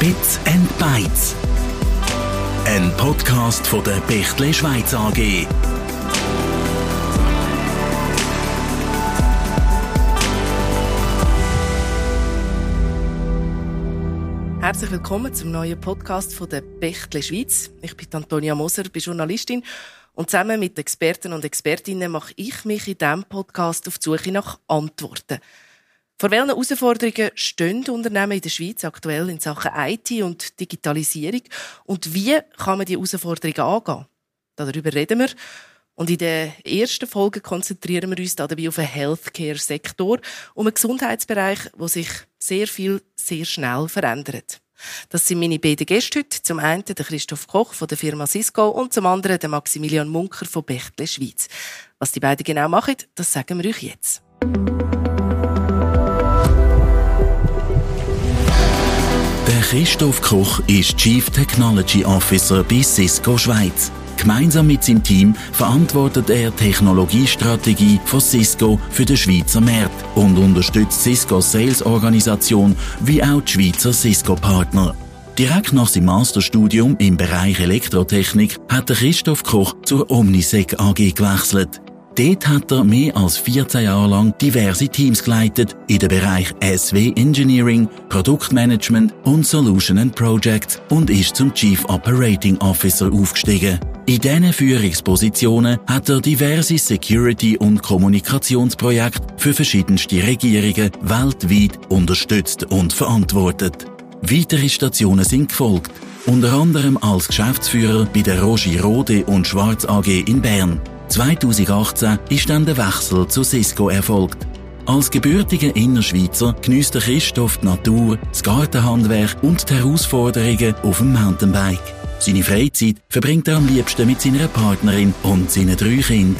Bits and Bytes. Ein Podcast von der Bechtle Schweiz AG. Herzlich willkommen zum neuen Podcast von der Bechtle Schweiz. Ich bin Antonia Moser, bin Journalistin und zusammen mit Experten und Expertinnen mache ich mich in diesem Podcast auf die Suche nach Antworten. Vor welchen Herausforderungen stehen Unternehmen in der Schweiz aktuell in Sachen IT und Digitalisierung und wie kann man die Herausforderungen angehen? Darüber reden wir. Und in der ersten Folge konzentrieren wir uns dabei auf den Healthcare-Sektor, um einen Gesundheitsbereich, wo sich sehr viel sehr schnell verändert. Das sind meine beiden Gäste heute. Zum einen der Christoph Koch von der Firma Cisco und zum anderen der Maximilian Munker von Bechtle Schweiz. Was die beiden genau machen, das sagen wir euch jetzt. Der Christoph Koch ist Chief Technology Officer bei Cisco Schweiz. Gemeinsam mit seinem Team verantwortet er Technologiestrategie von Cisco für den Schweizer Markt und unterstützt Ciscos Sales-Organisation wie auch die Schweizer Cisco-Partner. Direkt nach seinem Masterstudium im Bereich Elektrotechnik hat Christoph Koch zur Omnisec AG gewechselt. Dort hat er mehr als 14 Jahre lang diverse Teams geleitet in den Bereich SW Engineering, Produktmanagement und Solution and Projects und ist zum Chief Operating Officer aufgestiegen. In diesen Führungspositionen hat er diverse Security- und Kommunikationsprojekte für verschiedenste Regierungen weltweit unterstützt und verantwortet. Weitere Stationen sind gefolgt, unter anderem als Geschäftsführer bei der Roger Rode und Schwarz AG in Bern. 2018 ist dann der Wechsel zu Cisco erfolgt. Als gebürtiger Innerschweizer genießt der Christoph die Natur, das Gartenhandwerk und die Herausforderungen auf dem Mountainbike. Seine Freizeit verbringt er am liebsten mit seiner Partnerin und seinen drei Kindern.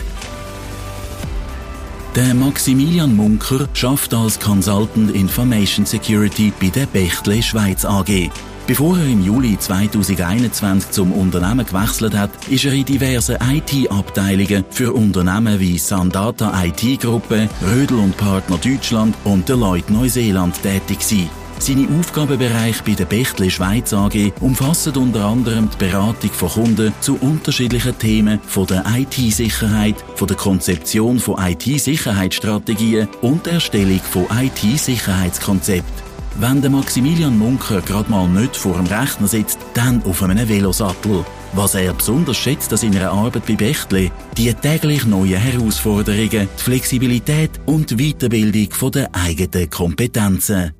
Der Maximilian Munker schafft als Consultant Information Security bei der Bechtle Schweiz AG. Bevor er im Juli 2021 zum Unternehmen gewechselt hat, ist er in diversen IT-Abteilungen für Unternehmen wie Sandata IT-Gruppe, Rödel und Partner Deutschland und Deloitte Neuseeland tätig gewesen. Seine Aufgabenbereiche bei der Bechtle Schweiz AG umfassen unter anderem die Beratung von Kunden zu unterschiedlichen Themen von der IT-Sicherheit, von der Konzeption von IT-Sicherheitsstrategien und der Erstellung von IT-Sicherheitskonzepten. Wenn der Maximilian Munker gerade mal nicht vor dem Rechner sitzt, dann auf einem Velosattel. Was er besonders schätzt an seiner Arbeit bei Bechtle, die täglich neuen Herausforderungen, die Flexibilität und die Weiterbildung der eigenen Kompetenzen.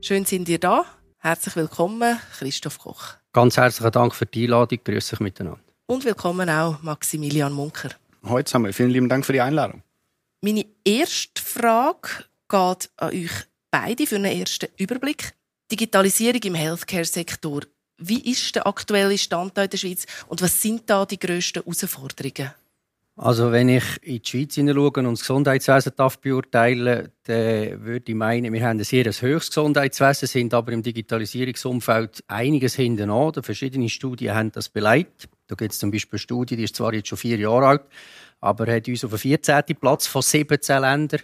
Schön sind ihr da. Herzlich willkommen, Christoph Koch. Ganz herzlichen Dank für die Einladung. Grüß euch miteinander. Und willkommen auch Maximilian Munker. Heute zusammen. Vielen lieben Dank für die Einladung. Meine erste Frage geht an euch beide für einen ersten Überblick. Digitalisierung im Healthcare-Sektor. Wie ist der aktuelle Stand in der Schweiz und was sind da die grössten Herausforderungen? Also wenn ich in die Schweiz hineinschaue und das Gesundheitswesen darf beurteilen dann würde ich meinen, wir haben ein sehr höchstes Gesundheitswesen, sind aber im Digitalisierungsumfeld einiges hinten an. Verschiedene Studien haben das beleidigt. Da gibt es zum Beispiel eine Studie, die ist zwar jetzt schon vier Jahre alt, aber hat uns auf den 14. Platz von 17 Ländern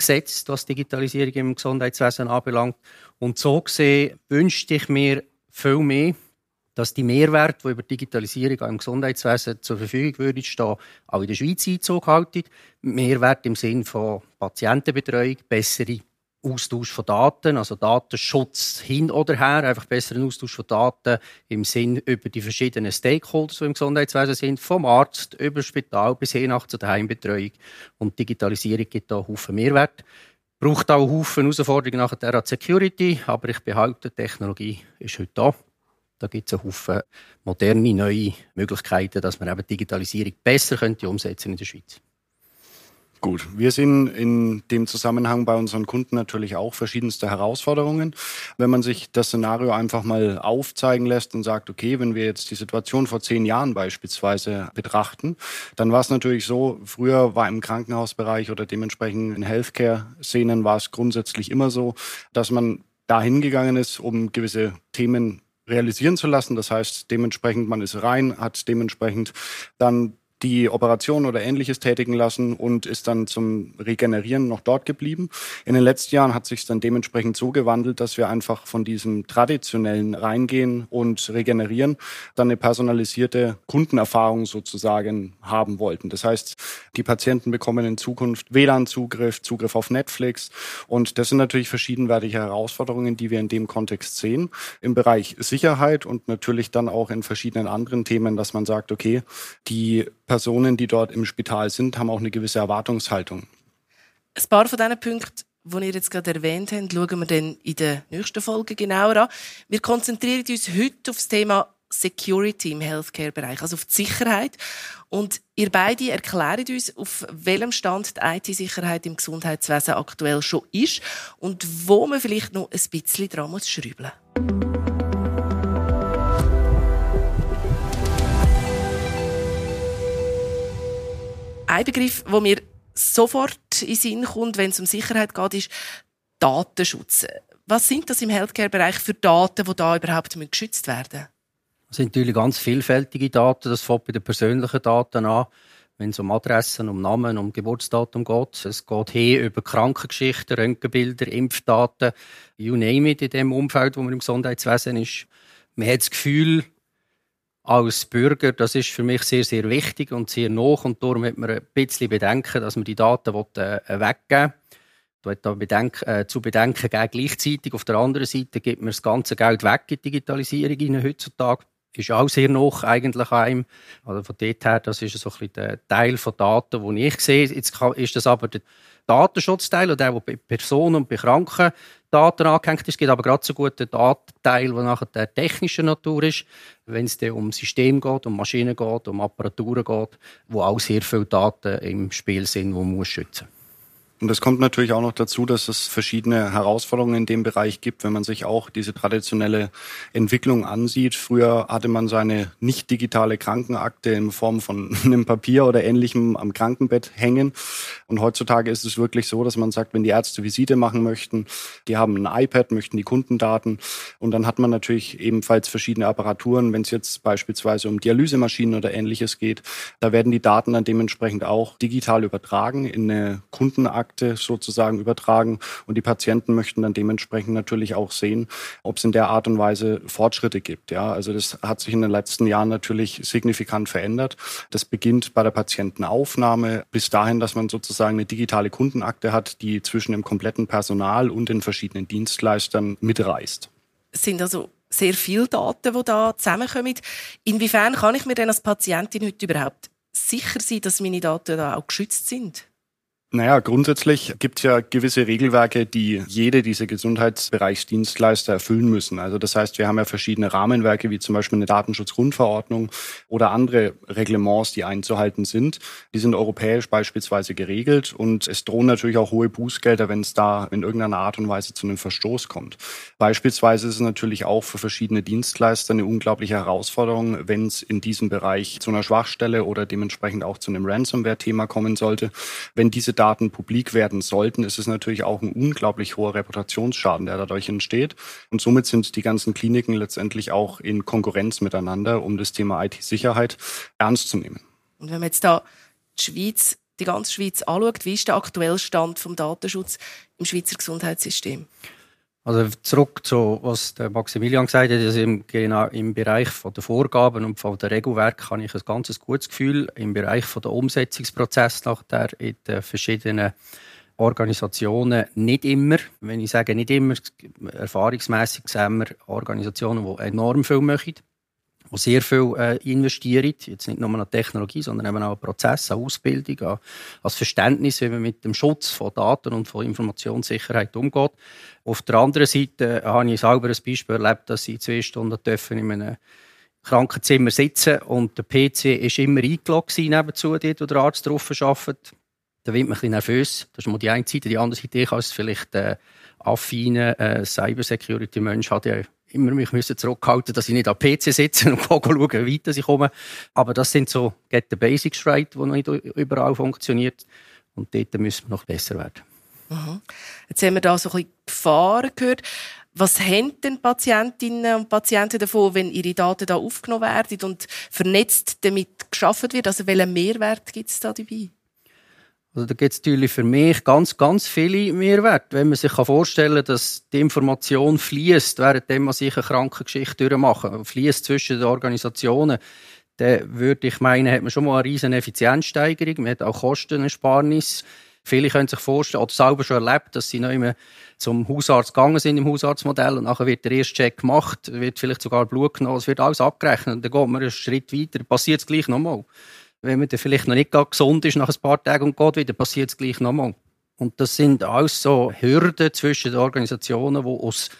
gesetzt, was Digitalisierung im Gesundheitswesen anbelangt. Und so gesehen wünschte ich mir viel mehr, dass die Mehrwerte, die über Digitalisierung im Gesundheitswesen zur Verfügung würden stehen, auch in der Schweiz Einzug halten. Mehrwert im Sinne von Patientenbetreuung, bessere Austausch von Daten, also Datenschutz hin oder her, einfach besseren Austausch von Daten im Sinn über die verschiedenen Stakeholders, die im Gesundheitswesen sind, vom Arzt über das Spital bis hin nach zur Heimbetreuung. Und Digitalisierung gibt da einen Haufen Mehrwert. Braucht auch einen Haufen Herausforderungen nachher an Security, aber ich behaupte, Technologie ist heute da. Da gibt es einen Haufen moderne, neue Möglichkeiten, dass man eben Digitalisierung besser könnte umsetzen in der Schweiz. Gut, wir sehen in dem Zusammenhang bei unseren Kunden natürlich auch verschiedenste Herausforderungen. Wenn man sich das Szenario einfach mal aufzeigen lässt und sagt, okay, wenn wir jetzt die Situation vor zehn Jahren beispielsweise betrachten, dann war es natürlich so, früher war im Krankenhausbereich oder dementsprechend in Healthcare-Szenen war es grundsätzlich immer so, dass man dahin gegangen ist, um gewisse Themen realisieren zu lassen. Das heißt, dementsprechend man ist rein, hat dementsprechend dann die Operation oder ähnliches tätigen lassen und ist dann zum Regenerieren noch dort geblieben. In den letzten Jahren hat sich dann dementsprechend so gewandelt, dass wir einfach von diesem traditionellen Reingehen und Regenerieren dann eine personalisierte Kundenerfahrung sozusagen haben wollten. Das heißt, die Patienten bekommen in Zukunft WLAN-Zugriff, Zugriff auf Netflix und das sind natürlich verschiedenwertige Herausforderungen, die wir in dem Kontext sehen. Im Bereich Sicherheit und natürlich dann auch in verschiedenen anderen Themen, dass man sagt, okay, die Personen, die dort im Spital sind, haben auch eine gewisse Erwartungshaltung. Ein paar von diesen Punkten, die ihr jetzt gerade erwähnt habt, schauen wir dann in der nächsten Folge genauer an. Wir konzentrieren uns heute auf das Thema Security im Healthcare-Bereich, also auf die Sicherheit. Und ihr beide erklärt uns, auf welchem Stand die IT-Sicherheit im Gesundheitswesen aktuell schon ist und wo man vielleicht noch ein bisschen dran muss schrauben muss. Ein Begriff, der mir sofort in Sinn kommt, wenn es um Sicherheit geht, ist Datenschutz. Was sind das im Healthcare-Bereich für Daten, die da überhaupt geschützt werden Das sind natürlich ganz vielfältige Daten. Das fängt bei den persönlichen Daten an, wenn es um Adressen, um Namen, um Geburtsdatum geht. Es geht hier über Krankengeschichten, Röntgenbilder, Impfdaten, you name it in dem Umfeld, wo man im Gesundheitswesen ist. Man hat das Gefühl, als Bürger, das ist für mich sehr, sehr wichtig und sehr noch und darum hat man ein bisschen Bedenken, dass man die Daten äh, weggeben will. Da bedenken, äh, zu bedenken geben, gleichzeitig auf der anderen Seite gibt man das ganze Geld weg in die Digitalisierung rein, heutzutage. Ist auch sehr noch eigentlich einem. Also von dort her, das ist so ein bisschen der Teil von Daten, den ich sehe. Jetzt ist das aber der Datenschutzteil, der, der bei Personen und bei Kranken Daten angehängt ist. Es gibt aber gerade so gut Datenteil, der nachher der technischer Natur ist, wenn es um System geht, um Maschinen geht, um Apparaturen geht, wo auch sehr viele Daten im Spiel sind, die man schützen muss. Und es kommt natürlich auch noch dazu, dass es verschiedene Herausforderungen in dem Bereich gibt, wenn man sich auch diese traditionelle Entwicklung ansieht. Früher hatte man seine nicht digitale Krankenakte in Form von einem Papier oder ähnlichem am Krankenbett hängen. Und heutzutage ist es wirklich so, dass man sagt, wenn die Ärzte Visite machen möchten, die haben ein iPad, möchten die Kundendaten. Und dann hat man natürlich ebenfalls verschiedene Apparaturen. Wenn es jetzt beispielsweise um Dialysemaschinen oder ähnliches geht, da werden die Daten dann dementsprechend auch digital übertragen in eine Kundenakte Akte sozusagen übertragen. Und die Patienten möchten dann dementsprechend natürlich auch sehen, ob es in der Art und Weise Fortschritte gibt. Ja, also das hat sich in den letzten Jahren natürlich signifikant verändert. Das beginnt bei der Patientenaufnahme bis dahin, dass man sozusagen eine digitale Kundenakte hat, die zwischen dem kompletten Personal und den verschiedenen Dienstleistern mitreist. Es sind also sehr viele Daten, die da zusammenkommen. Inwiefern kann ich mir denn als Patientin heute überhaupt sicher sein, dass meine Daten da auch geschützt sind? Naja, grundsätzlich gibt es ja gewisse Regelwerke, die jede dieser Gesundheitsbereichsdienstleister erfüllen müssen. Also das heißt, wir haben ja verschiedene Rahmenwerke, wie zum Beispiel eine Datenschutzgrundverordnung oder andere Reglements, die einzuhalten sind. Die sind europäisch beispielsweise geregelt und es drohen natürlich auch hohe Bußgelder, wenn es da in irgendeiner Art und Weise zu einem Verstoß kommt. Beispielsweise ist es natürlich auch für verschiedene Dienstleister eine unglaubliche Herausforderung, wenn es in diesem Bereich zu einer Schwachstelle oder dementsprechend auch zu einem Ransomware-Thema kommen sollte. Wenn diese Daten publik werden sollten, ist es natürlich auch ein unglaublich hoher Reputationsschaden, der dadurch entsteht. Und somit sind die ganzen Kliniken letztendlich auch in Konkurrenz miteinander, um das Thema IT-Sicherheit ernst zu nehmen. Und wenn man jetzt da die Schweiz, die ganze Schweiz anschaut, wie ist der aktuelle Stand vom Datenschutz im Schweizer Gesundheitssystem? Also zurück zu was der Maximilian gesagt hat, also im, genau im Bereich von der Vorgaben und von der Regelwerk habe ich ein ganz gutes Gefühl. Im Bereich von der Umsetzungsprozess nachher in den verschiedenen Organisationen nicht immer. Wenn ich sage nicht immer, erfahrungsmäßig sehen wir Organisationen, die enorm viel machen die sehr viel äh, investieren, jetzt nicht nur an Technologie, sondern eben auch an Prozesse, an Ausbildung, an, an Verständnis, wie man mit dem Schutz von Daten und von Informationssicherheit umgeht. Auf der anderen Seite äh, habe ich selber ein Beispiel erlebt, dass ich zwei Stunden dürfen in einem Krankenzimmer sitzen und der PC ist immer eingeloggt nebenzu, dort, wo der Arzt drauf arbeitet. Da wird man ein bisschen nervös. Das ist mal die eine Seite. Die andere Seite, ich als vielleicht äh, affine äh, Cybersecurity-Mensch hat ja immer mich müssen zurückhalten, dass ich nicht am PC sitze und schaue, wie weit ich komme. Aber das sind so Get the Basics right, die noch nicht überall funktioniert. Und dort müssen wir noch besser werden. Mhm. Jetzt haben wir da so ein bisschen Gefahren gehört. Was haben denn Patientinnen und Patienten davon, wenn ihre Daten da aufgenommen werden und vernetzt damit geschaffen wird? Also welchen Mehrwert gibt es da dabei? Also da gibt es natürlich für mich ganz, ganz viele Mehrwerte. Wenn man sich vorstellen kann, dass die Information fließt, während man sich eine Krankengeschichte durchmachen, fließt zwischen den Organisationen, dann würde ich meinen, hat man schon mal eine riesen Effizienzsteigerung. Man hat auch Kostenersparnis. Viele können sich vorstellen, oder selber schon erlebt, dass sie noch immer zum Hausarzt gegangen sind im Hausarztmodell und nachher wird der erste Check gemacht, wird vielleicht sogar Blut genommen, es wird alles abgerechnet und dann geht man einen Schritt weiter, passiert es gleich nochmal. Wenn man dann vielleicht noch nicht gesund ist nach ein paar Tagen und geht wieder, passiert es gleich nochmal. Und das sind alles so Hürden zwischen den Organisationen, die aus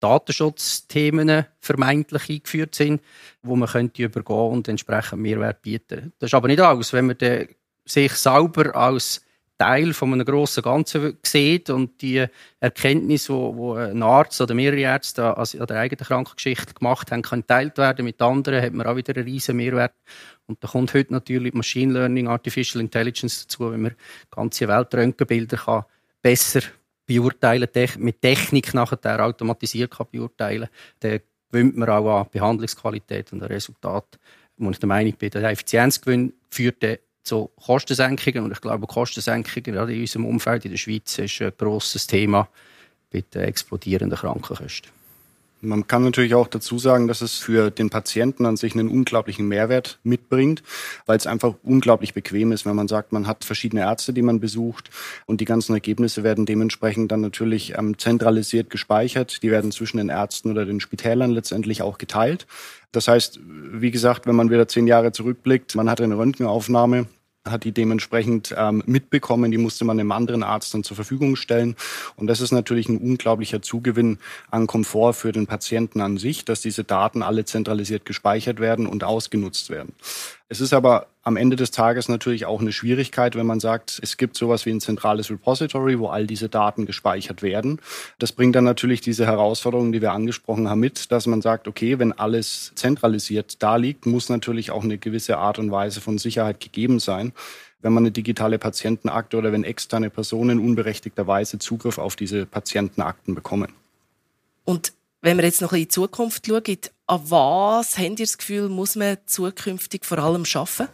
Datenschutzthemen vermeintlich eingeführt sind, wo man könnte übergehen und entsprechend Mehrwert bieten. Das ist aber nicht alles. Wenn man sich selber als Teil von einem grossen Ganzen sieht und die Erkenntnis, wo, wo ein Arzt oder mehrere Ärzte an der eigenen Krankengeschichte gemacht haben, kann geteilt werden mit anderen, hat man auch wieder einen riesen Mehrwert. Und da kommt heute natürlich Machine Learning, Artificial Intelligence dazu, wenn man ganze Weltröntgenbilder kann besser beurteilen, mit Technik nachher automatisiert kann beurteilen, dann gewinnt man auch an Behandlungsqualität und an Resultat. Und ich der Meinung bin, der Effizienzgewinn führt zu Kostensenkungen. Und ich glaube, Kostensenkungen gerade in unserem Umfeld in der Schweiz ist ein grosses Thema bei den explodierenden Krankenkosten. Man kann natürlich auch dazu sagen, dass es für den Patienten an sich einen unglaublichen Mehrwert mitbringt, weil es einfach unglaublich bequem ist, wenn man sagt, man hat verschiedene Ärzte, die man besucht und die ganzen Ergebnisse werden dementsprechend dann natürlich ähm, zentralisiert gespeichert. Die werden zwischen den Ärzten oder den Spitälern letztendlich auch geteilt. Das heißt, wie gesagt, wenn man wieder zehn Jahre zurückblickt, man hat eine Röntgenaufnahme, hat die dementsprechend ähm, mitbekommen. Die musste man einem anderen Arzt dann zur Verfügung stellen. Und das ist natürlich ein unglaublicher Zugewinn an Komfort für den Patienten an sich, dass diese Daten alle zentralisiert gespeichert werden und ausgenutzt werden. Es ist aber am Ende des Tages natürlich auch eine Schwierigkeit, wenn man sagt, es gibt sowas wie ein zentrales Repository, wo all diese Daten gespeichert werden. Das bringt dann natürlich diese Herausforderungen, die wir angesprochen haben, mit, dass man sagt, okay, wenn alles zentralisiert da liegt, muss natürlich auch eine gewisse Art und Weise von Sicherheit gegeben sein wenn man eine digitale Patientenakte oder wenn externe Personen unberechtigterweise Zugriff auf diese Patientenakten bekommen. Und wenn wir jetzt noch in die Zukunft schauen, an was habt ihr das Gefühl, muss man zukünftig vor allem schaffen?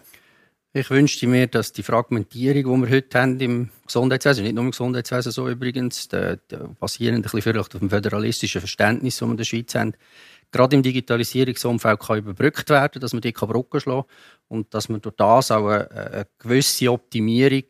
Ich wünschte mir, dass die Fragmentierung, die wir heute haben im Gesundheitswesen, nicht nur im Gesundheitswesen so übrigens, der basierend ein bisschen vielleicht auf dem föderalistischen Verständnis, das wir in der Schweiz haben, gerade im Digitalisierungsumfeld kann überbrückt werden, dass man die Brücken schlagen kann und dass man durch das auch eine, eine gewisse Optimierung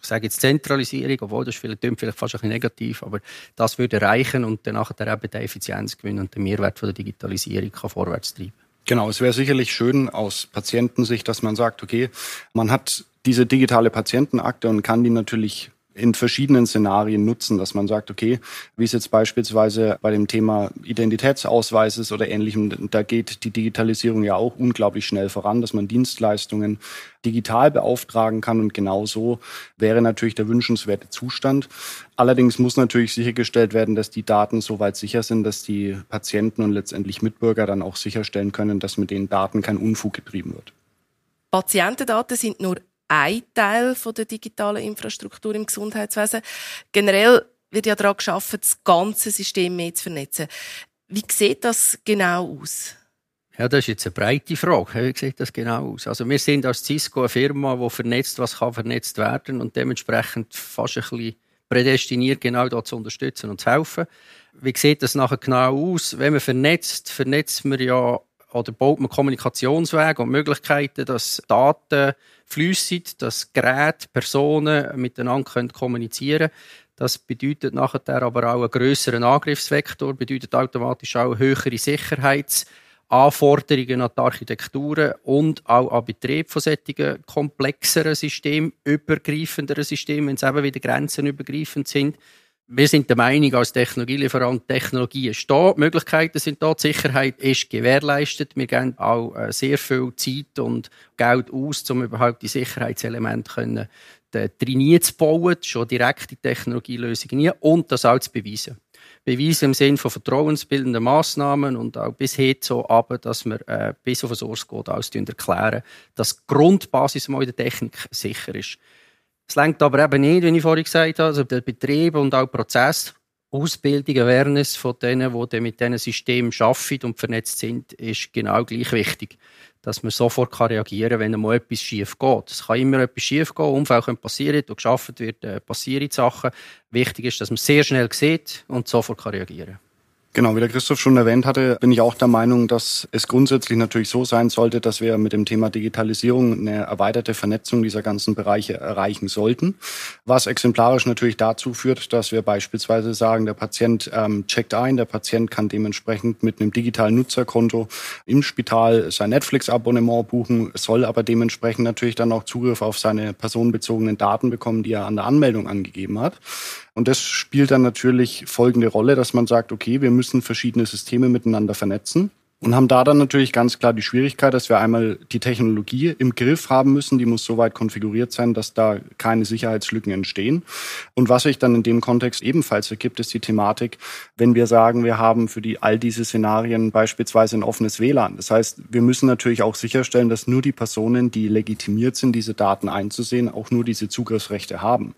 ich sage jetzt Zentralisierung, obwohl das vielleicht, vielleicht fast ein bisschen negativ, aber das würde erreichen und dann nachher eben den Effizienzgewinn und den Mehrwert von der Digitalisierung kann vorwärts treiben. Genau, es wäre sicherlich schön aus Patientensicht, dass man sagt, okay, man hat diese digitale Patientenakte und kann die natürlich in verschiedenen Szenarien nutzen, dass man sagt, okay, wie es jetzt beispielsweise bei dem Thema Identitätsausweises oder ähnlichem, da geht die Digitalisierung ja auch unglaublich schnell voran, dass man Dienstleistungen digital beauftragen kann und genauso wäre natürlich der wünschenswerte Zustand. Allerdings muss natürlich sichergestellt werden, dass die Daten soweit sicher sind, dass die Patienten und letztendlich Mitbürger dann auch sicherstellen können, dass mit den Daten kein Unfug getrieben wird. Patientendaten sind nur ein Teil der digitalen Infrastruktur im Gesundheitswesen. Generell wird ja daran geschaffen, das ganze System mehr zu vernetzen. Wie sieht das genau aus? Ja, das ist jetzt eine breite Frage. Wie sieht das genau aus? Also wir sind als Cisco eine Firma, die vernetzt, was kann vernetzt werden und dementsprechend fast ein bisschen prädestiniert, genau da zu unterstützen und zu helfen. Wie sieht das nachher genau aus? Wenn man vernetzt, vernetzt man ja oder baut man Kommunikationswege und Möglichkeiten, dass Daten flüssig, dass Geräte, Personen miteinander können kommunizieren können. Das bedeutet nachher aber auch einen grösseren Angriffsvektor, bedeutet automatisch auch höhere Sicherheitsanforderungen an die Architekturen und auch an Betrieb von solchen komplexeren Systemen, übergreifenderen Systemen, wenn es eben wieder grenzenübergreifend sind wir sind der Meinung, als Technologielieferant, Technologie da, die Möglichkeiten sind da, die Sicherheit ist gewährleistet. Wir geben auch äh, sehr viel Zeit und Geld aus, um überhaupt die Sicherheitselemente können, drin zu bauen, schon direkte Technologielösungen nie und das auch zu beweisen. Beweisen im Sinne von vertrauensbildenden Massnahmen und auch bis hin so aber, dass wir äh, bis auf den Source Code aus erklären, dass die Grundbasis mal in der Technik sicher ist. Es lenkt aber eben nicht, wie ich vorhin gesagt habe, also der Betrieb und auch Prozess Ausbildung, Awareness von denen, die mit diesen Systemen arbeiten und vernetzt sind, ist genau gleich wichtig. Dass man sofort reagieren kann, wenn einmal etwas schief geht. Es kann immer etwas schief gehen, Unfälle können passieren, wo geschafft wird, äh, passieren Sachen. Wichtig ist, dass man sehr schnell sieht und sofort reagieren kann. Genau, wie der Christoph schon erwähnt hatte, bin ich auch der Meinung, dass es grundsätzlich natürlich so sein sollte, dass wir mit dem Thema Digitalisierung eine erweiterte Vernetzung dieser ganzen Bereiche erreichen sollten. Was exemplarisch natürlich dazu führt, dass wir beispielsweise sagen, der Patient ähm, checkt ein, der Patient kann dementsprechend mit einem digitalen Nutzerkonto im Spital sein Netflix-Abonnement buchen, soll aber dementsprechend natürlich dann auch Zugriff auf seine personenbezogenen Daten bekommen, die er an der Anmeldung angegeben hat. Und das spielt dann natürlich folgende Rolle, dass man sagt, okay, wir müssen verschiedene Systeme miteinander vernetzen und haben da dann natürlich ganz klar die Schwierigkeit, dass wir einmal die Technologie im Griff haben müssen. Die muss so weit konfiguriert sein, dass da keine Sicherheitslücken entstehen. Und was sich dann in dem Kontext ebenfalls ergibt, ist die Thematik, wenn wir sagen, wir haben für die all diese Szenarien beispielsweise ein offenes WLAN. Das heißt, wir müssen natürlich auch sicherstellen, dass nur die Personen, die legitimiert sind, diese Daten einzusehen, auch nur diese Zugriffsrechte haben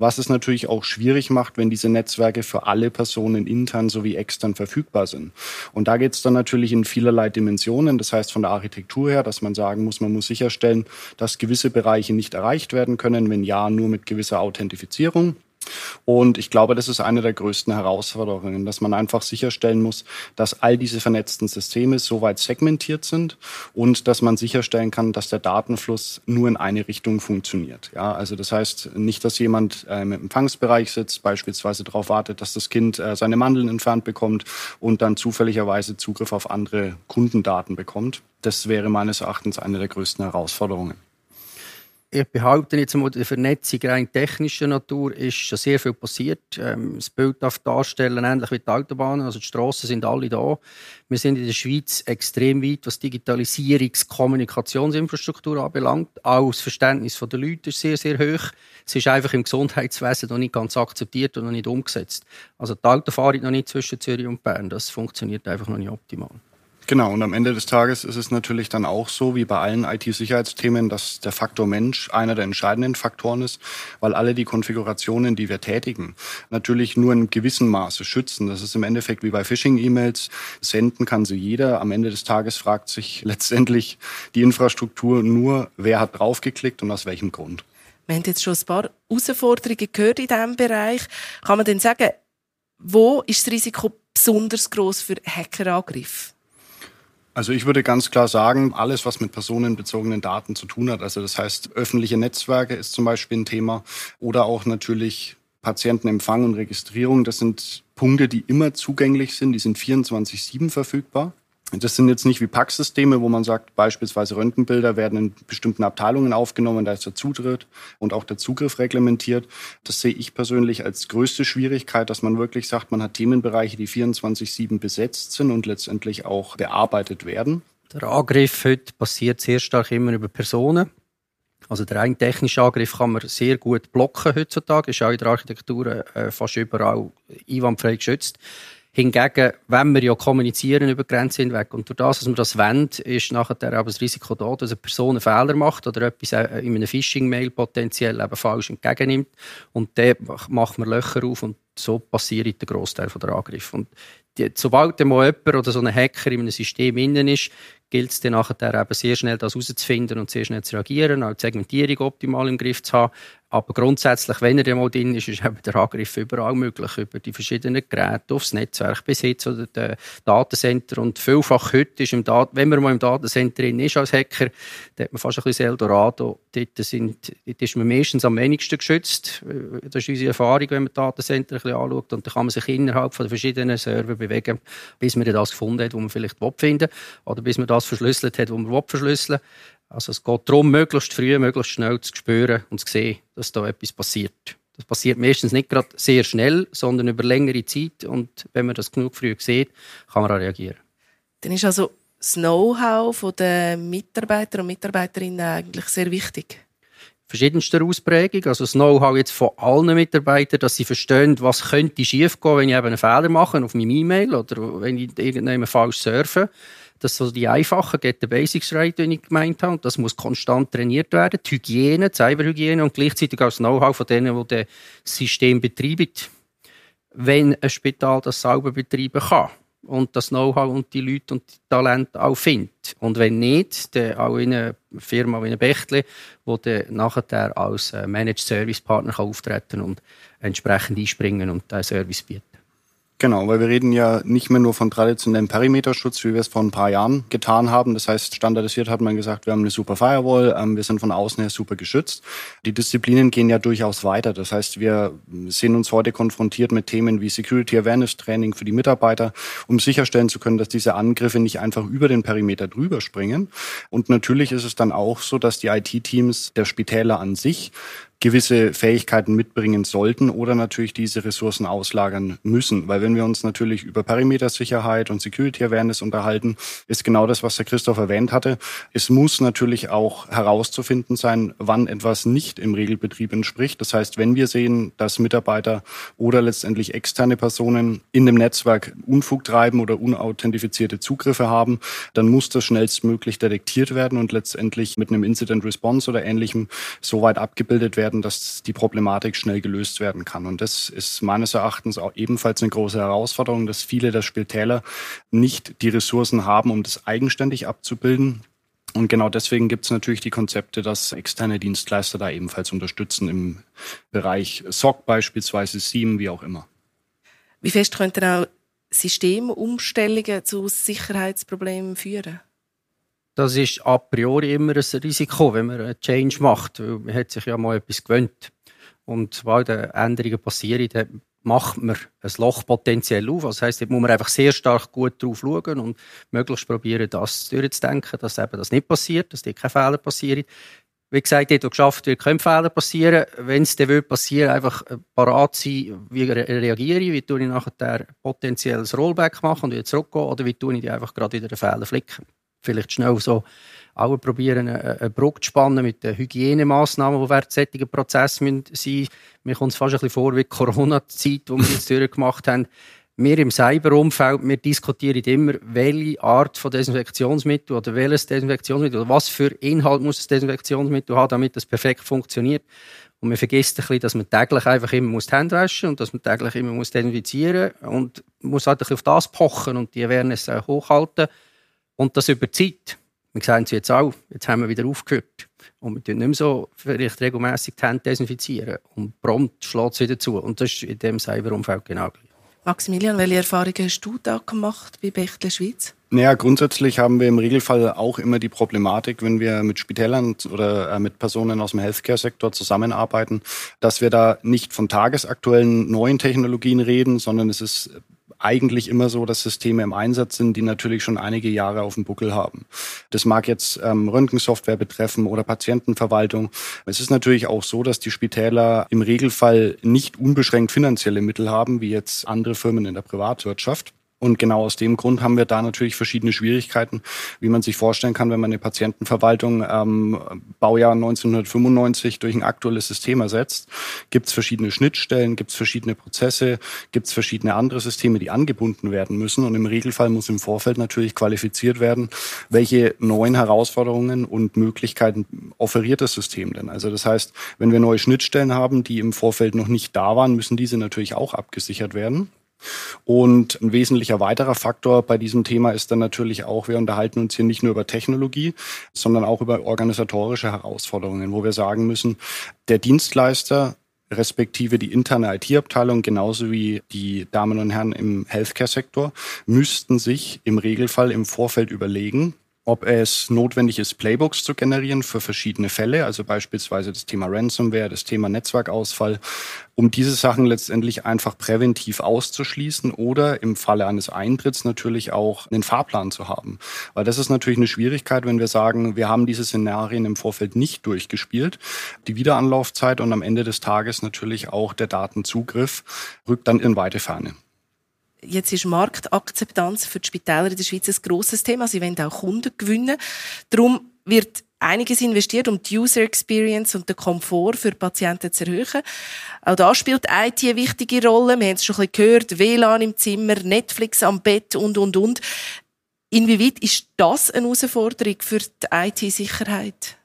was es natürlich auch schwierig macht, wenn diese Netzwerke für alle Personen intern sowie extern verfügbar sind. Und da geht es dann natürlich in vielerlei Dimensionen. Das heißt von der Architektur her, dass man sagen muss, man muss sicherstellen, dass gewisse Bereiche nicht erreicht werden können, wenn ja, nur mit gewisser Authentifizierung. Und ich glaube, das ist eine der größten Herausforderungen, dass man einfach sicherstellen muss, dass all diese vernetzten Systeme so weit segmentiert sind und dass man sicherstellen kann, dass der Datenfluss nur in eine Richtung funktioniert. Ja, also das heißt nicht, dass jemand äh, im Empfangsbereich sitzt, beispielsweise darauf wartet, dass das Kind äh, seine Mandeln entfernt bekommt und dann zufälligerweise Zugriff auf andere Kundendaten bekommt. Das wäre meines Erachtens eine der größten Herausforderungen ich behaupte jetzt mal, der Vernetzung rein technischer Natur ist schon sehr viel passiert. Ähm, das Bild darf darstellen, ähnlich wie die Autobahnen. Also die Strassen sind alle da. Wir sind in der Schweiz extrem weit, was Digitalisierungs-, Kommunikationsinfrastruktur anbelangt. Auch das Verständnis der Leute ist sehr, sehr hoch. Es ist einfach im Gesundheitswesen noch nicht ganz akzeptiert und noch nicht umgesetzt. Also die Autofahrt noch nicht zwischen Zürich und Bern. Das funktioniert einfach noch nicht optimal. Genau, und am Ende des Tages ist es natürlich dann auch so, wie bei allen IT-Sicherheitsthemen, dass der Faktor Mensch einer der entscheidenden Faktoren ist, weil alle die Konfigurationen, die wir tätigen, natürlich nur in gewissem Maße schützen. Das ist im Endeffekt wie bei Phishing-E-Mails. Senden kann sie jeder. Am Ende des Tages fragt sich letztendlich die Infrastruktur nur, wer hat draufgeklickt und aus welchem Grund. Wir haben jetzt schon ein paar Herausforderungen gehört in diesem Bereich. Kann man denn sagen, wo ist das Risiko besonders groß für Hackerangriffe? Also ich würde ganz klar sagen, alles, was mit personenbezogenen Daten zu tun hat, also das heißt öffentliche Netzwerke ist zum Beispiel ein Thema oder auch natürlich Patientenempfang und Registrierung, das sind Punkte, die immer zugänglich sind, die sind 24-7 verfügbar. Das sind jetzt nicht wie Packsysteme, wo man sagt, beispielsweise Röntgenbilder werden in bestimmten Abteilungen aufgenommen, da ist der Zutritt und auch der Zugriff reglementiert. Das sehe ich persönlich als größte Schwierigkeit, dass man wirklich sagt, man hat Themenbereiche, die 24-7 besetzt sind und letztendlich auch bearbeitet werden. Der Angriff heute passiert sehr stark immer über Personen. Also der rein technische Angriff kann man sehr gut blocken heutzutage, ist auch in der Architektur äh, fast überall einwandfrei geschützt. Hingegen, wenn wir ja kommunizieren über Grenzen hinweg und durch das, dass wir das wollen, ist nachher aber das Risiko da, dass eine Person einen Fehler macht oder etwas äh, in einem Phishing-Mail potenziell eben falsch entgegennimmt. Und dann macht man Löcher auf und so passiert der Großteil der Angriffe. Und die, sobald mal jemand oder so ein Hacker in einem System innen ist, gilt es dann nachher eben sehr schnell das herauszufinden und sehr schnell zu reagieren, auch die Segmentierung optimal im Griff zu haben. Aber grundsätzlich, wenn er mal drin ist, ist eben der Angriff überall möglich, über die verschiedenen Geräte, aufs Netzwerk bis hin zu den Datencenter. Und vielfach heute ist im Dat wenn man mal im Datencenter drin ist als Hacker, dann hat man fast ein bisschen Eldorado. Dort, sind, dort ist man meistens am wenigsten geschützt. Das ist unsere Erfahrung, wenn man Datencenter bisschen anschaut. Und dann kann man sich innerhalb von den verschiedenen Server bewegen, bis man das gefunden hat, was man vielleicht finden will. Oder bis man das verschlüsselt hat, was man verschlüsseln will. Also es geht darum, möglichst früh, möglichst schnell zu spüren und zu sehen, dass da etwas passiert. Das passiert meistens nicht gerade sehr schnell, sondern über längere Zeit. Und wenn man das genug früh sieht, kann man auch reagieren. Dann ist also das Know-how der Mitarbeiter und Mitarbeiterinnen eigentlich sehr wichtig verschiedenster Ausprägung. Also das Know-how jetzt von allen Mitarbeitern, dass sie verstehen, was könnte schiefgehen, wenn ich eben einen Fehler mache auf meinem E-Mail oder wenn ich irgendjemand falsch surfe. Das so die einfachen Get the Basics Right, die ich gemeint habe. Das muss konstant trainiert werden. Die Hygiene, die Cyberhygiene und gleichzeitig auch das Know-how von denen, die das System betreiben. wenn ein Spital das sauber betreiben kann und das Know-how und die Leute und die Talente auch findet. Und wenn nicht, dann auch in einer Firma wie eine Bechtle, wo dann nachher als äh, Managed Service Partner auftreten und entsprechend einspringen und diesen Service bieten. Genau, weil wir reden ja nicht mehr nur von traditionellem Perimeterschutz, wie wir es vor ein paar Jahren getan haben. Das heißt, standardisiert hat man gesagt, wir haben eine super Firewall, ähm, wir sind von außen her super geschützt. Die Disziplinen gehen ja durchaus weiter. Das heißt, wir sehen uns heute konfrontiert mit Themen wie Security Awareness Training für die Mitarbeiter, um sicherstellen zu können, dass diese Angriffe nicht einfach über den Perimeter drüber springen. Und natürlich ist es dann auch so, dass die IT-Teams der Spitäler an sich gewisse Fähigkeiten mitbringen sollten oder natürlich diese Ressourcen auslagern müssen. Weil wenn wir uns natürlich über Perimetersicherheit und Security Awareness unterhalten, ist genau das, was der Christoph erwähnt hatte. Es muss natürlich auch herauszufinden sein, wann etwas nicht im Regelbetrieb entspricht. Das heißt, wenn wir sehen, dass Mitarbeiter oder letztendlich externe Personen in dem Netzwerk Unfug treiben oder unauthentifizierte Zugriffe haben, dann muss das schnellstmöglich detektiert werden und letztendlich mit einem Incident Response oder ähnlichem so weit abgebildet werden, werden, dass die Problematik schnell gelöst werden kann. Und das ist meines Erachtens auch ebenfalls eine große Herausforderung, dass viele der Spitäler nicht die Ressourcen haben, um das eigenständig abzubilden. Und genau deswegen gibt es natürlich die Konzepte, dass externe Dienstleister da ebenfalls unterstützen im Bereich SOC beispielsweise, SIEM, wie auch immer. Wie fest könnten auch Systemumstellungen zu Sicherheitsproblemen führen? Das ist a priori immer ein Risiko, wenn man einen Change macht. Weil man hat sich ja mal etwas gewöhnt. Und sobald Änderungen passieren, dann macht man ein Loch potenziell auf. Das heisst, da muss man einfach sehr stark gut drauf schauen und möglichst probieren, das durchzudenken, dass eben das nicht passiert, dass dir keine Fehler passieren. Wie gesagt, dort, wo geschafft wird, können Fehler passieren. Wenn es dann passieren einfach parat sein, wie reagiere ich, wie tue ich nachher potenzielles Rollback machen und wieder zurückgehen, oder wie tue ich die einfach gerade wieder den Fehler flicken vielleicht schnell so auch probieren, eine Brücke zu spannen mit den Hygienemaßnahmen, die während solchen Prozessen sein müssen. Mir kommt es fast ein bisschen vor wie die Corona-Zeit, die wir jetzt durchgemacht haben. Wir im Cyberumfeld, wir diskutieren immer, welche Art von Desinfektionsmittel oder welches Desinfektionsmittel oder was für Inhalt muss das Desinfektionsmittel haben, damit das perfekt funktioniert. Und man vergisst ein bisschen, dass man täglich einfach immer die Hände waschen muss und dass man täglich immer muss desinfizieren muss und muss halt ein bisschen auf das pochen und die Awareness hochhalten. Und das über Zeit. Wir sehen es jetzt auch. Jetzt haben wir wieder aufgehört. Und wir tun nicht mehr so vielleicht regelmässig die Hände desinfizieren. Und prompt schlägt es wieder zu. Und das ist in diesem Cyberumfeld genau gleich. Maximilian, welche Erfahrungen hast du da gemacht bei Bechtle Schweiz? Naja, grundsätzlich haben wir im Regelfall auch immer die Problematik, wenn wir mit Spitälern oder äh, mit Personen aus dem Healthcare-Sektor zusammenarbeiten, dass wir da nicht von tagesaktuellen neuen Technologien reden, sondern es ist eigentlich immer so, dass Systeme im Einsatz sind, die natürlich schon einige Jahre auf dem Buckel haben. Das mag jetzt ähm, Röntgensoftware betreffen oder Patientenverwaltung. Es ist natürlich auch so, dass die Spitäler im Regelfall nicht unbeschränkt finanzielle Mittel haben, wie jetzt andere Firmen in der Privatwirtschaft. Und genau aus dem Grund haben wir da natürlich verschiedene Schwierigkeiten, wie man sich vorstellen kann, wenn man eine Patientenverwaltung ähm, Baujahr 1995 durch ein aktuelles System ersetzt. Gibt es verschiedene Schnittstellen, gibt es verschiedene Prozesse, gibt es verschiedene andere Systeme, die angebunden werden müssen. Und im Regelfall muss im Vorfeld natürlich qualifiziert werden, welche neuen Herausforderungen und Möglichkeiten offeriert das System denn. Also das heißt, wenn wir neue Schnittstellen haben, die im Vorfeld noch nicht da waren, müssen diese natürlich auch abgesichert werden. Und ein wesentlicher weiterer Faktor bei diesem Thema ist dann natürlich auch, wir unterhalten uns hier nicht nur über Technologie, sondern auch über organisatorische Herausforderungen, wo wir sagen müssen, der Dienstleister respektive die interne IT-Abteilung genauso wie die Damen und Herren im Healthcare-Sektor müssten sich im Regelfall im Vorfeld überlegen, ob es notwendig ist, Playbooks zu generieren für verschiedene Fälle, also beispielsweise das Thema Ransomware, das Thema Netzwerkausfall, um diese Sachen letztendlich einfach präventiv auszuschließen oder im Falle eines Eintritts natürlich auch einen Fahrplan zu haben. Weil das ist natürlich eine Schwierigkeit, wenn wir sagen, wir haben diese Szenarien im Vorfeld nicht durchgespielt. Die Wiederanlaufzeit und am Ende des Tages natürlich auch der Datenzugriff rückt dann in weite Ferne. Jetzt ist Marktakzeptanz für die Spitäler in der Schweiz ein grosses Thema. Sie wollen auch Kunden gewinnen. Darum wird einiges investiert, um die User Experience und den Komfort für Patienten zu erhöhen. Auch da spielt IT eine wichtige Rolle. Wir haben es schon ein bisschen gehört. WLAN im Zimmer, Netflix am Bett und, und, und. Inwieweit ist das eine Herausforderung für die IT-Sicherheit?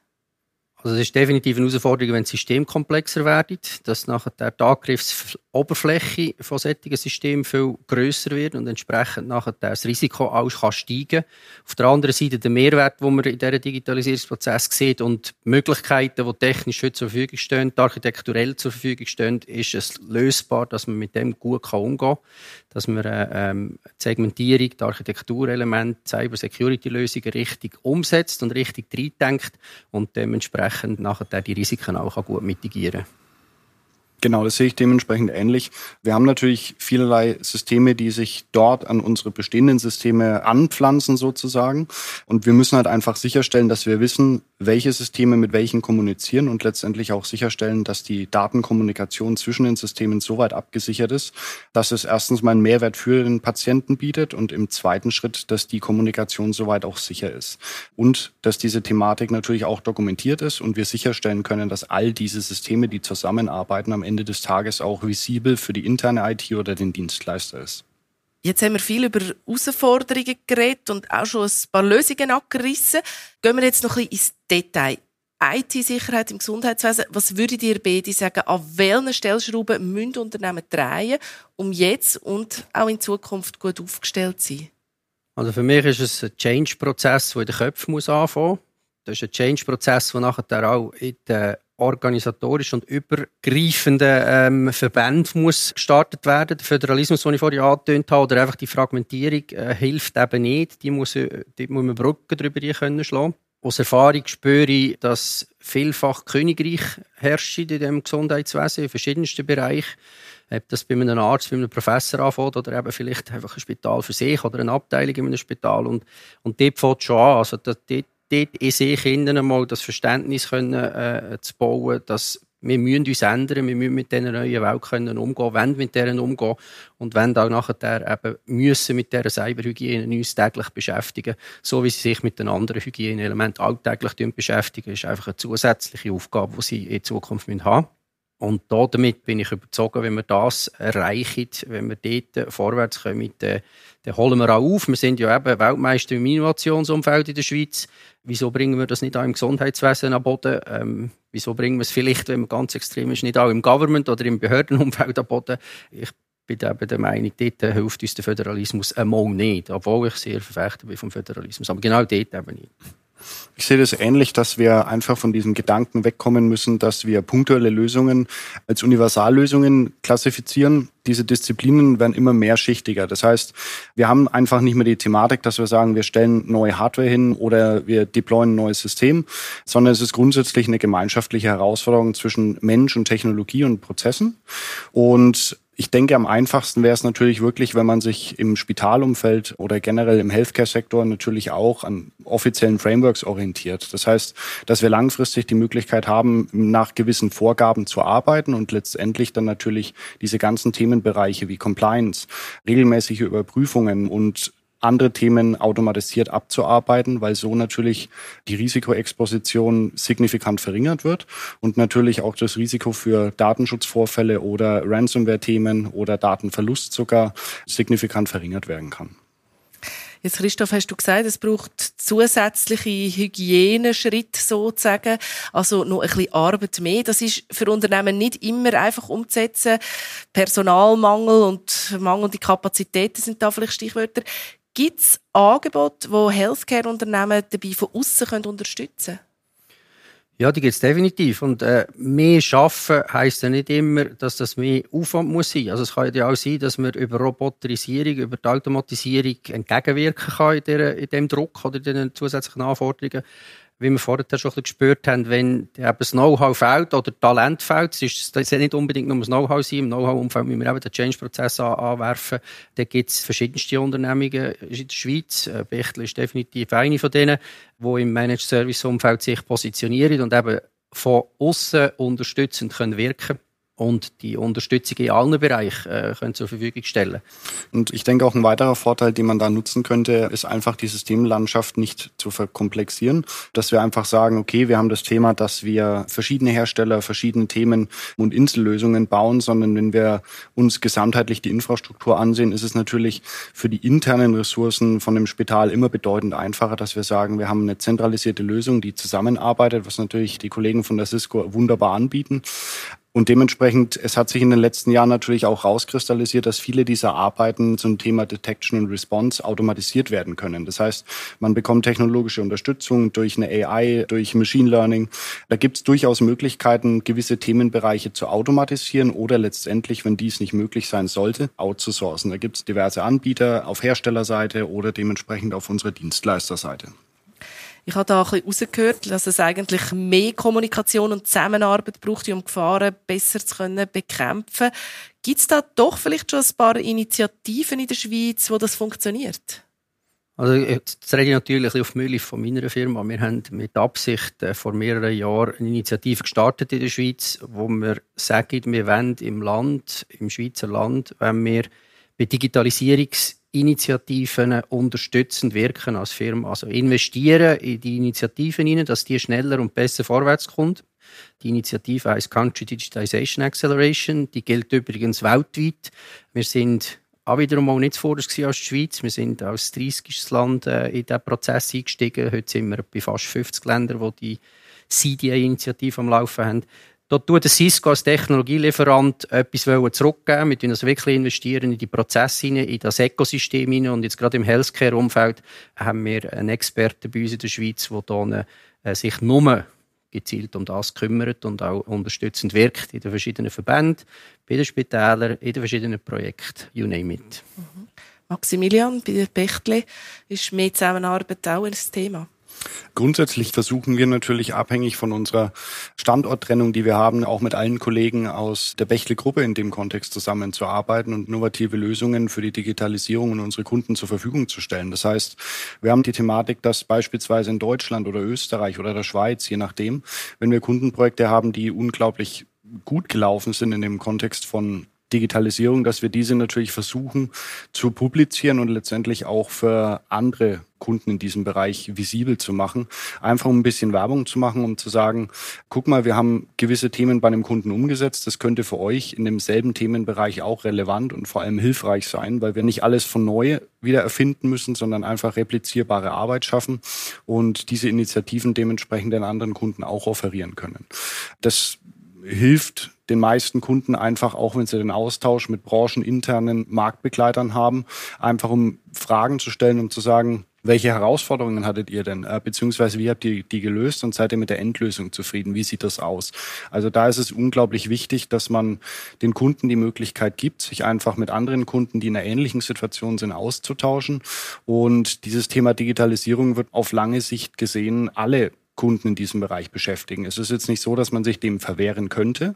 Also es ist definitiv eine Herausforderung, wenn das System komplexer wird, dass nachher die Angriffsoberfläche von solchen Systemen viel grösser wird und entsprechend nachher das Risiko auch kann steigen. Auf der anderen Seite der Mehrwert, den man in diesem Digitalisierungsprozess sieht und die Möglichkeiten, die technisch heute zur Verfügung stehen, architekturell zur Verfügung stehen, ist es lösbar, dass man mit dem gut umgehen kann, dass man äh, ähm, die Segmentierung, die Architekturelemente, Cyber-Security-Lösungen richtig umsetzt und richtig reindenkt und dementsprechend dementsprechend nachher die Risiken auch gut mitigieren kann. Genau, das sehe ich dementsprechend ähnlich. Wir haben natürlich vielerlei Systeme, die sich dort an unsere bestehenden Systeme anpflanzen sozusagen. Und wir müssen halt einfach sicherstellen, dass wir wissen, welche Systeme mit welchen kommunizieren und letztendlich auch sicherstellen, dass die Datenkommunikation zwischen den Systemen so weit abgesichert ist, dass es erstens mal einen Mehrwert für den Patienten bietet und im zweiten Schritt, dass die Kommunikation soweit auch sicher ist. Und dass diese Thematik natürlich auch dokumentiert ist und wir sicherstellen können, dass all diese Systeme, die zusammenarbeiten, am Ende Ende des Tages auch visibel für die interne IT oder den Dienstleister ist. Jetzt haben wir viel über Herausforderungen geredet und auch schon ein paar Lösungen abgerissen. Gehen wir jetzt noch ein bisschen ins Detail. IT-Sicherheit im Gesundheitswesen. Was würdet ihr beide sagen, an welchen Stellschrauben müssen Unternehmen drehen, um jetzt und auch in Zukunft gut aufgestellt zu sein? Also für mich ist es ein Change-Prozess, der in den Köpfen anfangen muss. Das ist ein Change-Prozess, der nachher auch in den organisatorischen und übergreifenden ähm, Verbänden muss gestartet werden. Der Föderalismus, den ich vorhin angetönt habe, oder einfach die Fragmentierung äh, hilft eben nicht. Die muss, äh, die muss man Brücken darüber können schlagen. Aus Erfahrung spüre ich, dass vielfach Königreich herrscht in dem Gesundheitswesen in verschiedensten Bereichen. Ob das bei einem Arzt, bei einem Professor anfängt oder eben vielleicht einfach ein Spital für sich oder eine Abteilung in einem Spital. Und, und dort fängt es schon an. Also dort, dort in sich innen einmal das Verständnis können, äh, zu bauen, dass wir müssen uns ändern, wir müssen mit dieser neuen Welt können umgehen, wenn mit deren umgehen und wenn auch nachher eben müssen mit dieser Cyberhygiene uns täglich beschäftigen, so wie sie sich mit den anderen Hygieneelementen alltäglich beschäftigen, ist einfach eine zusätzliche Aufgabe, die sie in Zukunft haben müssen. Und damit bin ich überzeugt, wenn wir das erreichen, wenn wir dort vorwärts kommen, dann, dann holen wir auch auf. Wir sind ja eben Weltmeister im Innovationsumfeld in der Schweiz. Wieso bringen wir das nicht auch im Gesundheitswesen an Boden? Ähm, wieso bringen wir es vielleicht, wenn man ganz extrem ist, nicht auch im Government oder im Behördenumfeld an Boden? Ich bin eben der Meinung, dort hilft uns der Föderalismus einmal nicht, obwohl ich sehr Verfechter bin vom Föderalismus. Aber genau dort eben nicht. Ich sehe das ähnlich, dass wir einfach von diesem Gedanken wegkommen müssen, dass wir punktuelle Lösungen als Universallösungen klassifizieren. Diese Disziplinen werden immer mehrschichtiger. Das heißt, wir haben einfach nicht mehr die Thematik, dass wir sagen, wir stellen neue Hardware hin oder wir deployen ein neues System, sondern es ist grundsätzlich eine gemeinschaftliche Herausforderung zwischen Mensch und Technologie und Prozessen. Und ich denke, am einfachsten wäre es natürlich wirklich, wenn man sich im Spitalumfeld oder generell im Healthcare-Sektor natürlich auch an offiziellen Frameworks orientiert. Das heißt, dass wir langfristig die Möglichkeit haben, nach gewissen Vorgaben zu arbeiten und letztendlich dann natürlich diese ganzen Themenbereiche wie Compliance, regelmäßige Überprüfungen und andere Themen automatisiert abzuarbeiten, weil so natürlich die Risikoexposition signifikant verringert wird und natürlich auch das Risiko für Datenschutzvorfälle oder Ransomware-Themen oder Datenverlust sogar signifikant verringert werden kann. Jetzt, Christoph, hast du gesagt, es braucht zusätzliche Hygieneschritte sozusagen, also noch ein bisschen Arbeit mehr. Das ist für Unternehmen nicht immer einfach umzusetzen. Personalmangel und mangelnde Kapazitäten sind da vielleicht Stichwörter. Gibt es Angebote, wo Healthcare-Unternehmen dabei von außen unterstützen können? Ja, die gibt es definitiv. Und äh, mehr schaffen heisst ja nicht immer, dass das mehr Aufwand muss sein. Also es kann ja auch sein, dass man über Roboterisierung, über die Automatisierung entgegenwirken kann in, der, in dem Druck oder in den zusätzlichen Anforderungen wie wir vorher schon ein bisschen gespürt haben, wenn eben das Know-how fehlt oder Talent fehlt, es ist, nicht unbedingt nur das Know-how sein, im Know-how-Umfeld müssen wir eben den Change-Prozess an, anwerfen. Da gibt es verschiedenste Unternehmungen in der Schweiz. Äh, Bechtel ist definitiv eine von denen, die im Managed-Service-Umfeld sich positionieren und eben von außen unterstützend können wirken und die Unterstützung in allen Bereichen äh, können zur Verfügung stellen. Und ich denke auch ein weiterer Vorteil, den man da nutzen könnte, ist einfach die Systemlandschaft nicht zu verkomplexieren, dass wir einfach sagen, okay, wir haben das Thema, dass wir verschiedene Hersteller, verschiedene Themen und Insellösungen bauen, sondern wenn wir uns gesamtheitlich die Infrastruktur ansehen, ist es natürlich für die internen Ressourcen von dem Spital immer bedeutend einfacher, dass wir sagen, wir haben eine zentralisierte Lösung, die zusammenarbeitet, was natürlich die Kollegen von der Cisco wunderbar anbieten. Und dementsprechend, es hat sich in den letzten Jahren natürlich auch rauskristallisiert, dass viele dieser Arbeiten zum Thema Detection und Response automatisiert werden können. Das heißt, man bekommt technologische Unterstützung durch eine AI, durch Machine Learning. Da gibt es durchaus Möglichkeiten, gewisse Themenbereiche zu automatisieren oder letztendlich, wenn dies nicht möglich sein sollte, outzusourcen. Da gibt es diverse Anbieter auf Herstellerseite oder dementsprechend auf unserer Dienstleisterseite. Ich habe da ein bisschen rausgehört, dass es eigentlich mehr Kommunikation und Zusammenarbeit braucht, um Gefahren besser zu können bekämpfen. Gibt es da doch vielleicht schon ein paar Initiativen in der Schweiz, wo das funktioniert? Also jetzt rede ich natürlich auf Mühle von meiner Firma. Wir haben mit Absicht äh, vor mehreren Jahren eine Initiative gestartet in der Schweiz, wo wir sagen, wir wollen im Land, im Schweizer Land, wenn wir bei Digitalisierungs Initiativen unterstützend wirken als Firma. Also investieren in die Initiativen hinein, dass die schneller und besser vorwärts kommt. Die Initiative heißt Country Digitization Acceleration. Die gilt übrigens weltweit. Wir sind auch wiederum mal nicht vorher als die Schweiz. Wir sind als 30. Land äh, in diesen Prozess eingestiegen. Heute sind wir bei fast 50 Ländern, die die CDA-Initiative am Laufen haben. Dort tut Cisco als Technologielieferant etwas zurückgeben. Wir also wirklich investieren in die Prozesse, in das Ökosystem. Und jetzt gerade im Healthcare-Umfeld haben wir einen Experten bei uns in der Schweiz, der hier, äh, sich nur gezielt um das kümmert und auch unterstützend wirkt in den verschiedenen Verbänden, bei den Spitälern, in den verschiedenen Projekten, you name it. Mhm. Maximilian, bei der Bechtle ist mehr Zusammenarbeit auch ein Thema. Grundsätzlich versuchen wir natürlich abhängig von unserer Standorttrennung, die wir haben, auch mit allen Kollegen aus der Bechtle-Gruppe in dem Kontext zusammenzuarbeiten und innovative Lösungen für die Digitalisierung und unsere Kunden zur Verfügung zu stellen. Das heißt, wir haben die Thematik, dass beispielsweise in Deutschland oder Österreich oder der Schweiz, je nachdem, wenn wir Kundenprojekte haben, die unglaublich gut gelaufen sind in dem Kontext von Digitalisierung, dass wir diese natürlich versuchen zu publizieren und letztendlich auch für andere Kunden in diesem Bereich visibel zu machen. Einfach um ein bisschen Werbung zu machen, um zu sagen, guck mal, wir haben gewisse Themen bei einem Kunden umgesetzt. Das könnte für euch in demselben Themenbereich auch relevant und vor allem hilfreich sein, weil wir nicht alles von neu wieder erfinden müssen, sondern einfach replizierbare Arbeit schaffen und diese Initiativen dementsprechend den anderen Kunden auch offerieren können. Das hilft den meisten Kunden einfach, auch wenn sie den Austausch mit brancheninternen Marktbegleitern haben, einfach um Fragen zu stellen, um zu sagen, welche Herausforderungen hattet ihr denn? Äh, beziehungsweise wie habt ihr die gelöst und seid ihr mit der Endlösung zufrieden? Wie sieht das aus? Also da ist es unglaublich wichtig, dass man den Kunden die Möglichkeit gibt, sich einfach mit anderen Kunden, die in einer ähnlichen Situation sind, auszutauschen. Und dieses Thema Digitalisierung wird auf lange Sicht gesehen alle Kunden in diesem Bereich beschäftigen. Es ist jetzt nicht so, dass man sich dem verwehren könnte,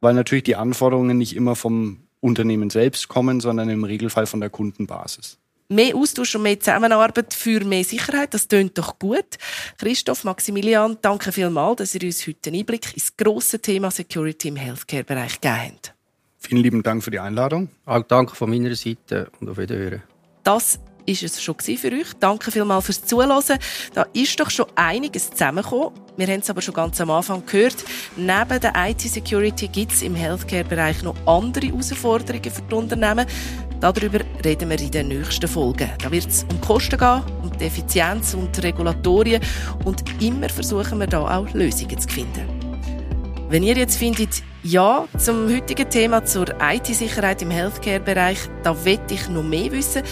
weil natürlich die Anforderungen nicht immer vom Unternehmen selbst kommen, sondern im Regelfall von der Kundenbasis. Mehr Austausch und mehr Zusammenarbeit für mehr Sicherheit, das tönt doch gut. Christoph, Maximilian, danke vielmals, dass ihr uns heute einen Einblick ins grosse Thema Security im Healthcare-Bereich gegeben habt. Vielen lieben Dank für die Einladung. Auch danke von meiner Seite und auf Wiederhören. Das ist es schon für euch. Danke vielmals fürs Zuhören. Da ist doch schon einiges zusammengekommen. Wir haben es aber schon ganz am Anfang gehört. Neben der IT-Security gibt es im Healthcare-Bereich noch andere Herausforderungen für die Unternehmen. Darüber reden wir in den nächsten Folgen. Da wird es um Kosten gehen, um die Effizienz und Regulatorien und immer versuchen wir da auch Lösungen zu finden. Wenn ihr jetzt findet, ja, zum heutigen Thema zur IT-Sicherheit im Healthcare-Bereich, da will ich noch mehr wissen,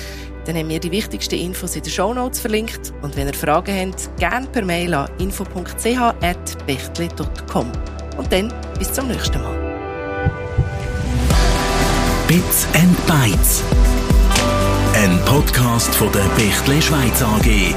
dann haben wir die wichtigsten Infos in den Show Notes verlinkt. Und wenn ihr Fragen habt, gerne per Mail an info.ch.bechtli.com. Und dann bis zum nächsten Mal. Bits and Bytes. Ein Podcast von der Bechtle Schweiz AG.